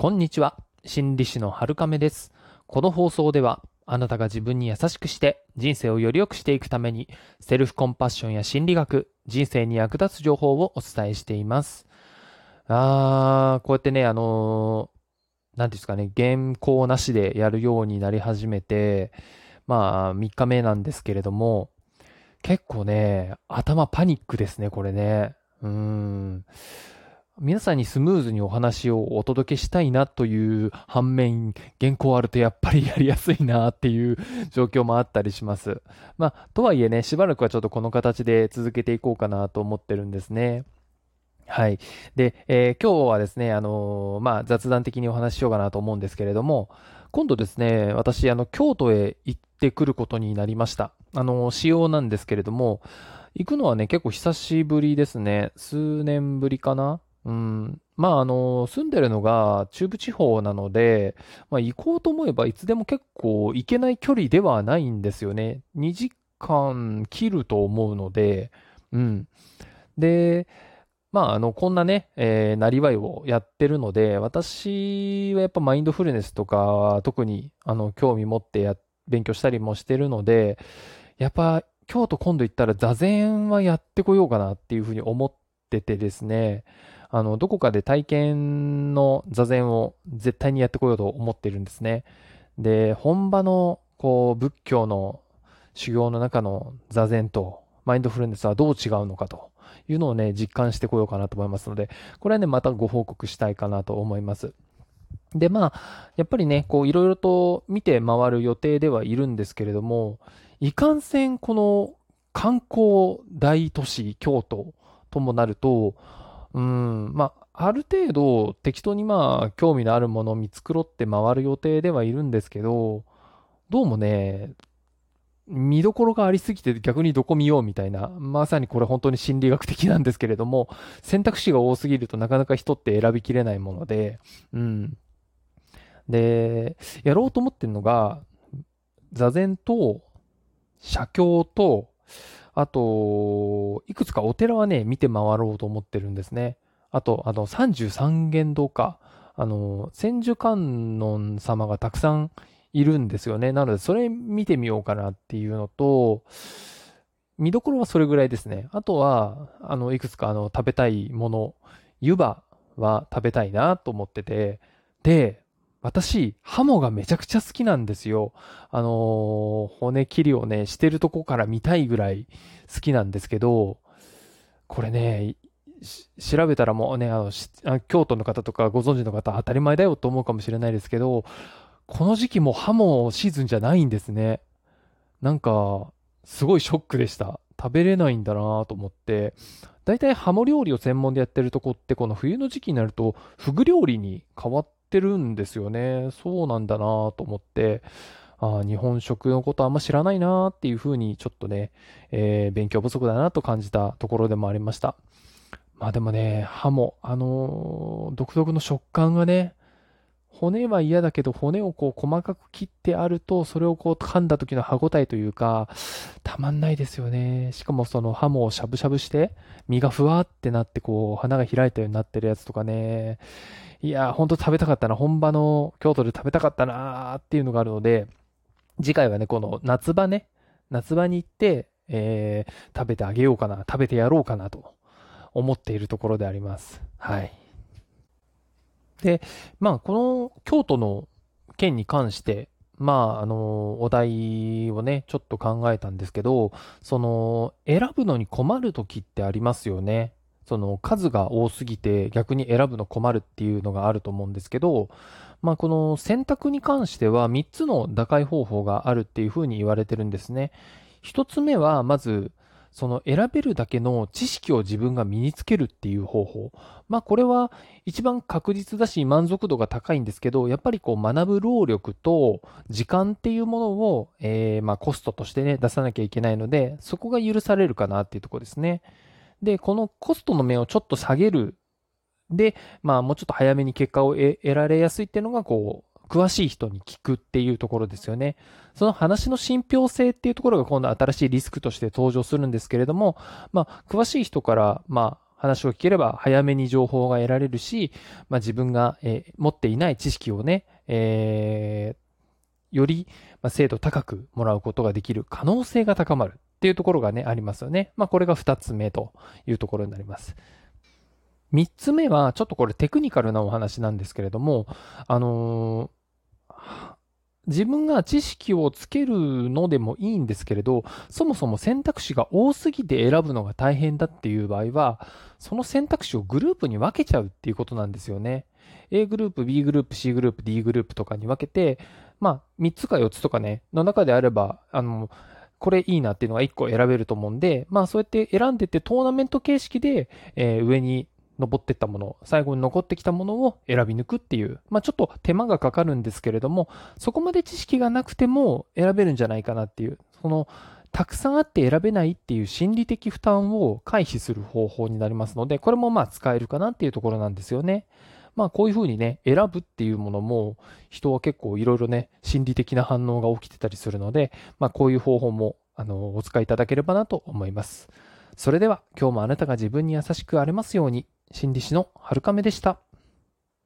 こんにちは。心理師の春亀です。この放送では、あなたが自分に優しくして人生をより良くしていくために、セルフコンパッションや心理学、人生に役立つ情報をお伝えしています。あー、こうやってね、あのー、なんていうんですかね、原稿なしでやるようになり始めて、まあ、3日目なんですけれども、結構ね、頭パニックですね、これね。うーん。皆さんにスムーズにお話をお届けしたいなという反面、原稿あるとやっぱりやりやすいなっていう状況もあったりします。まあ、とはいえね、しばらくはちょっとこの形で続けていこうかなと思ってるんですね。はい。で、えー今日はですね、あのーまあ、雑談的にお話ししようかなと思うんですけれども、今度ですね、私、あの、京都へ行ってくることになりました。あのー、仕様なんですけれども、行くのはね、結構久しぶりですね。数年ぶりかなうん。まあ、あの、住んでるのが中部地方なので、まあ、行こうと思えばいつでも結構行けない距離ではないんですよね。2時間切ると思うので、うん。で、まあ、あの、こんなね、なりわいをやってるので、私はやっぱマインドフルネスとか、特に、あの、興味持ってや、勉強したりもしてるので、やっぱ、京都今度行ったら座禅はやってこようかなっていうふうに思っててですね、あの、どこかで体験の座禅を絶対にやってこようと思っているんですね。で、本場の、こう、仏教の修行の中の座禅とマインドフルネスはどう違うのかというのをね、実感してこようかなと思いますので、これはね、またご報告したいかなと思います。で、まあ、やっぱりね、こう、いろいろと見て回る予定ではいるんですけれども、いかんせん、この観光大都市、京都ともなると、うん、まあ、ある程度適当にまあ、興味のあるものを見繕って回る予定ではいるんですけど、どうもね、見どころがありすぎて逆にどこ見ようみたいな、まさにこれ本当に心理学的なんですけれども、選択肢が多すぎるとなかなか人って選びきれないもので、うん。で、やろうと思ってるのが、座禅と、写経と、あと、いくつかお寺はね、見て回ろうと思ってるんですね。あと、あの、33間堂か。あの、千手観音様がたくさんいるんですよね。なので、それ見てみようかなっていうのと、見どころはそれぐらいですね。あとは、あの、いくつかあの、食べたいもの、湯葉は食べたいなと思ってて、で、私、ハモがめちゃくちゃ好きなんですよ。あのー骨切りをね、してるとこから見たいぐらい好きなんですけど、これね、調べたらもうね、あの、京都の方とかご存知の方当たり前だよと思うかもしれないですけど、この時期もハモシーズンじゃないんですね。なんか、すごいショックでした。食べれないんだなと思って。だいたいハモ料理を専門でやってるとこって、この冬の時期になると、フグ料理に変わってるんですよね。そうなんだなと思って、あ日本食のことあんま知らないなっていうふうに、ちょっとね、えー勉強不足だなと感じたところでもありました。まあでもね、歯も、あのー独特の食感がね、骨は嫌だけど、骨をこう細かく切ってあると、それをこう噛んだ時の歯ごたえというか、たまんないですよね。しかもそのハモをしゃぶしゃぶして、身がふわってなって、こう、花が開いたようになってるやつとかね。いやー、ほんと食べたかったな。本場の京都で食べたかったなーっていうのがあるので、次回はね、この夏場ね、夏場に行って、えー、食べてあげようかな、食べてやろうかなと思っているところであります。はい。で、まあ、この京都の件に関して、まあ、あの、お題をね、ちょっと考えたんですけど、その、選ぶのに困る時ってありますよね。その、数が多すぎて逆に選ぶの困るっていうのがあると思うんですけど、まあ、この選択に関しては3つの打開方法があるっていうふうに言われてるんですね。1つ目は、まず、その選べるだけの知識を自分が身につけるっていう方法。まあこれは一番確実だし満足度が高いんですけど、やっぱりこう学ぶ労力と時間っていうものを、えーまあコストとしてね出さなきゃいけないので、そこが許されるかなっていうとこですね。で、このコストの面をちょっと下げる。で、まあもうちょっと早めに結果を得られやすいっていうのがこう、詳しい人に聞くっていうところですよね。その話の信憑性っていうところが今度新しいリスクとして登場するんですけれども、まあ、詳しい人から、まあ、話を聞ければ早めに情報が得られるし、まあ、自分が、えー、持っていない知識をね、えー、より、まあ、精度高くもらうことができる可能性が高まるっていうところがね、ありますよね。まあ、これが二つ目というところになります。三つ目は、ちょっとこれテクニカルなお話なんですけれども、あのー、自分が知識をつけるのでもいいんですけれど、そもそも選択肢が多すぎて選ぶのが大変だっていう場合は、その選択肢をグループに分けちゃうっていうことなんですよね。A グループ、B グループ、C グループ、D グループとかに分けて、まあ、3つか4つとかね、の中であれば、あの、これいいなっていうのが1個選べると思うんで、まあそうやって選んでってトーナメント形式で、えー、上に登ってったもの、最後に残ってきたものを選び抜くっていう、まあちょっと手間がかかるんですけれども、そこまで知識がなくても選べるんじゃないかなっていう、その、たくさんあって選べないっていう心理的負担を回避する方法になりますので、これもまあ使えるかなっていうところなんですよね。まあこういうふうにね、選ぶっていうものも人は結構いろいろね、心理的な反応が起きてたりするので、まあこういう方法もあのお使いいただければなと思います。それでは今日もあなたが自分に優しくありますように。心理師の春亀でした。